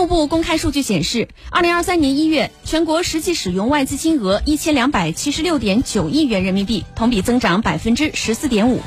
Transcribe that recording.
公布公开数据显示二零二三年一月全国实际使用外资金额一千两百七十六点九亿元人民币同比增长百分之十四点五。